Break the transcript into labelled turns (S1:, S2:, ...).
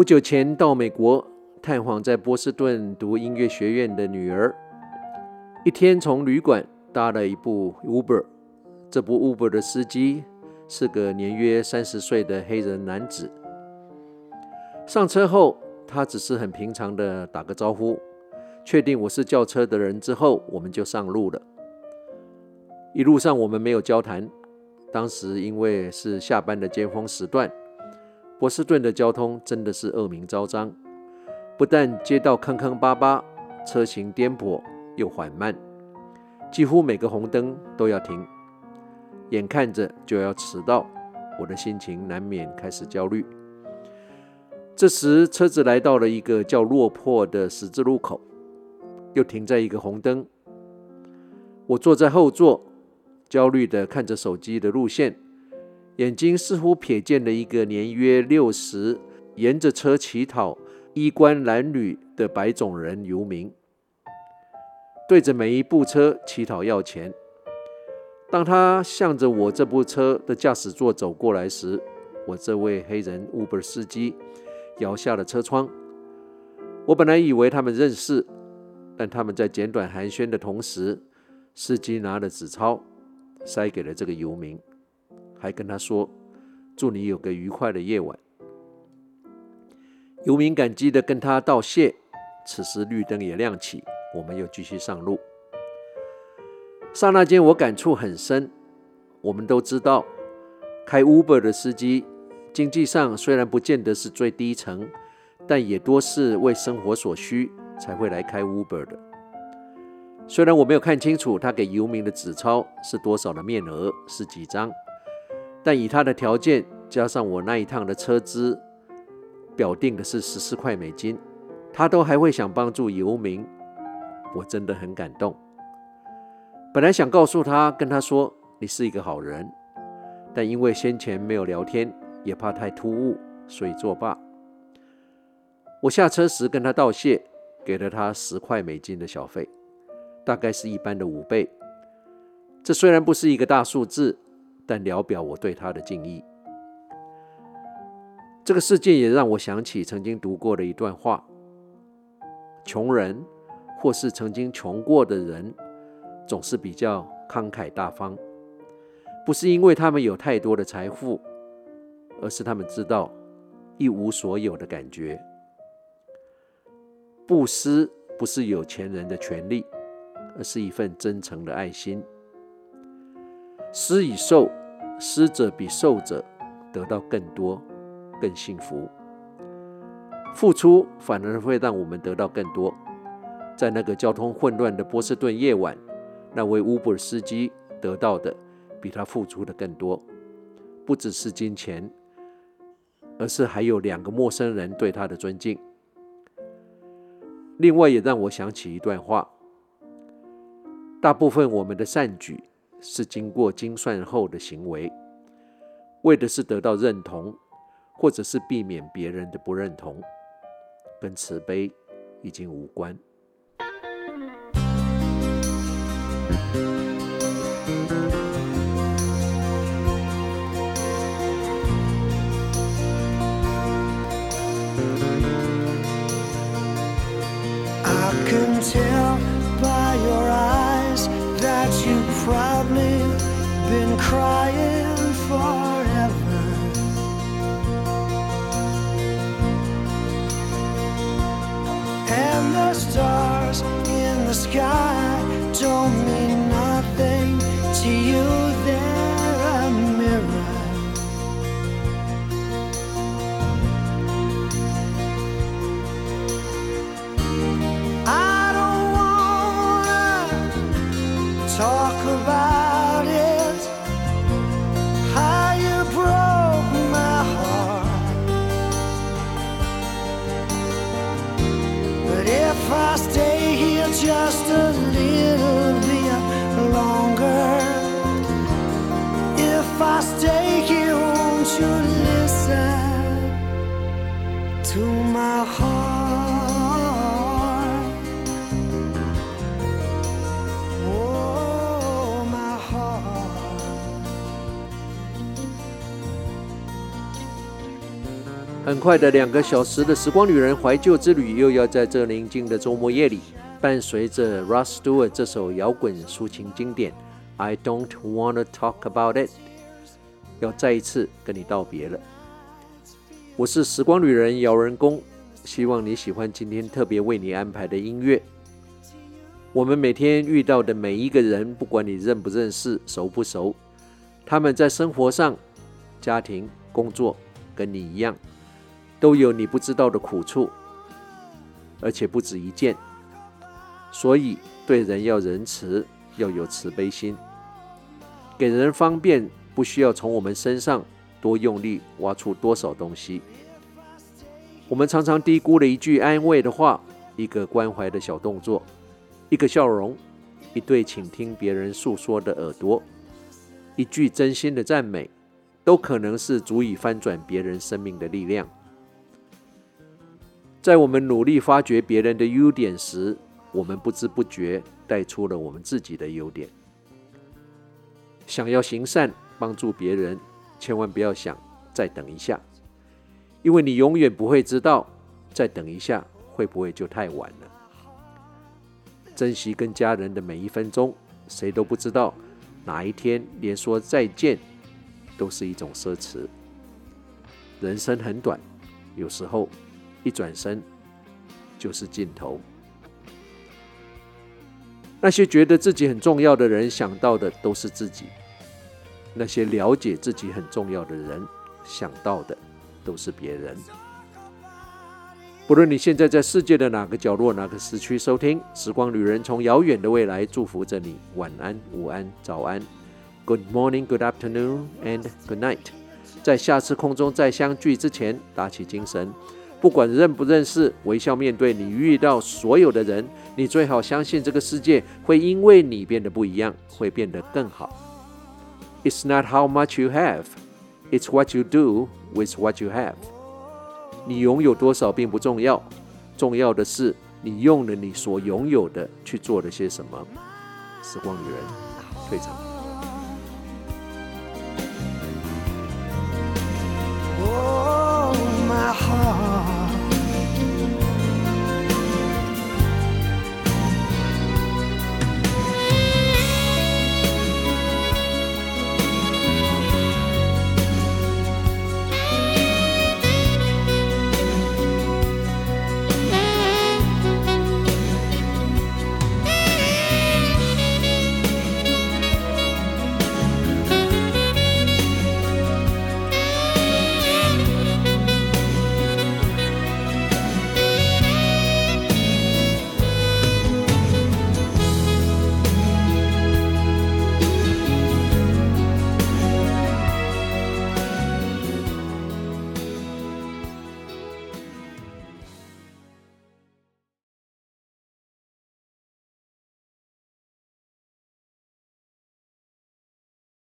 S1: 不久前到美国探访在波士顿读音乐学院的女儿，一天从旅馆搭了一部 Uber，这部 Uber 的司机是个年约三十岁的黑人男子。上车后，他只是很平常的打个招呼，确定我是叫车的人之后，我们就上路了。一路上我们没有交谈，当时因为是下班的尖峰时段。波士顿的交通真的是恶名昭彰，不但街道坑坑巴巴，车行颠簸又缓慢，几乎每个红灯都要停，眼看着就要迟到，我的心情难免开始焦虑。这时，车子来到了一个叫落魄的十字路口，又停在一个红灯。我坐在后座，焦虑地看着手机的路线。眼睛似乎瞥见了一个年约六十、沿着车乞讨、衣冠褴褛的白种人游民，对着每一部车乞讨要钱。当他向着我这部车的驾驶座走过来时，我这位黑人 Uber 司机摇下了车窗。我本来以为他们认识，但他们在简短寒暄的同时，司机拿了纸钞塞给了这个游民。还跟他说：“祝你有个愉快的夜晚。”游民感激地跟他道谢。此时绿灯也亮起，我们又继续上路。刹那间，我感触很深。我们都知道，开 Uber 的司机经济上虽然不见得是最低层，但也多是为生活所需才会来开 Uber 的。虽然我没有看清楚他给游民的纸钞是多少的面额，是几张。但以他的条件，加上我那一趟的车资，表定的是十四块美金，他都还会想帮助游民，我真的很感动。本来想告诉他，跟他说你是一个好人，但因为先前没有聊天，也怕太突兀，所以作罢。我下车时跟他道谢，给了他十块美金的小费，大概是一般的五倍。这虽然不是一个大数字。但聊表我对他的敬意。这个事件也让我想起曾经读过的一段话：穷人或是曾经穷过的人，总是比较慷慨大方，不是因为他们有太多的财富，而是他们知道一无所有的感觉。布施不是有钱人的权利，而是一份真诚的爱心。施与受。施者比受者得到更多，更幸福。付出反而会让我们得到更多。在那个交通混乱的波士顿夜晚，那位 Uber 司机得到的比他付出的更多，不只是金钱，而是还有两个陌生人对他的尊敬。另外，也让我想起一段话：大部分我们的善举。是经过精算后的行为，为的是得到认同，或者是避免别人的不认同，跟慈悲已经无关。crying. 很快的两个小时的时光，女人怀旧之旅又要在这宁静的周末夜里，伴随着 Russ Stewart 这首摇滚抒情经典，《I Don't Wanna Talk About It》。要再一次跟你道别了。我是时光旅人姚人工，希望你喜欢今天特别为你安排的音乐。我们每天遇到的每一个人，不管你认不认识、熟不熟，他们在生活上、家庭、工作，跟你一样。都有你不知道的苦处，而且不止一件。所以对人要仁慈，要有慈悲心，给人方便，不需要从我们身上多用力挖出多少东西。我们常常低估了一句安慰的话，一个关怀的小动作，一个笑容，一对倾听别人诉说的耳朵，一句真心的赞美，都可能是足以翻转别人生命的力量。在我们努力发掘别人的优点时，我们不知不觉带出了我们自己的优点。想要行善帮助别人，千万不要想再等一下，因为你永远不会知道再等一下会不会就太晚了。珍惜跟家人的每一分钟，谁都不知道哪一天连说再见都是一种奢侈。人生很短，有时候。一转身就是尽头。那些觉得自己很重要的人，想到的都是自己；那些了解自己很重要的人，想到的都是别人。不论你现在在世界的哪个角落、哪个时区收听，《时光旅人》从遥远的未来祝福着你。晚安、午安、早安，Good morning, Good afternoon, and Good night。在下次空中再相聚之前，打起精神。不管认不认识，微笑面对你遇到所有的人。你最好相信这个世界会因为你变得不一样，会变得更好。It's not how much you have, it's what you do with what you have。你拥有多少并不重要，重要的是你用了你所拥有的去做了些什么。时光旅人退场。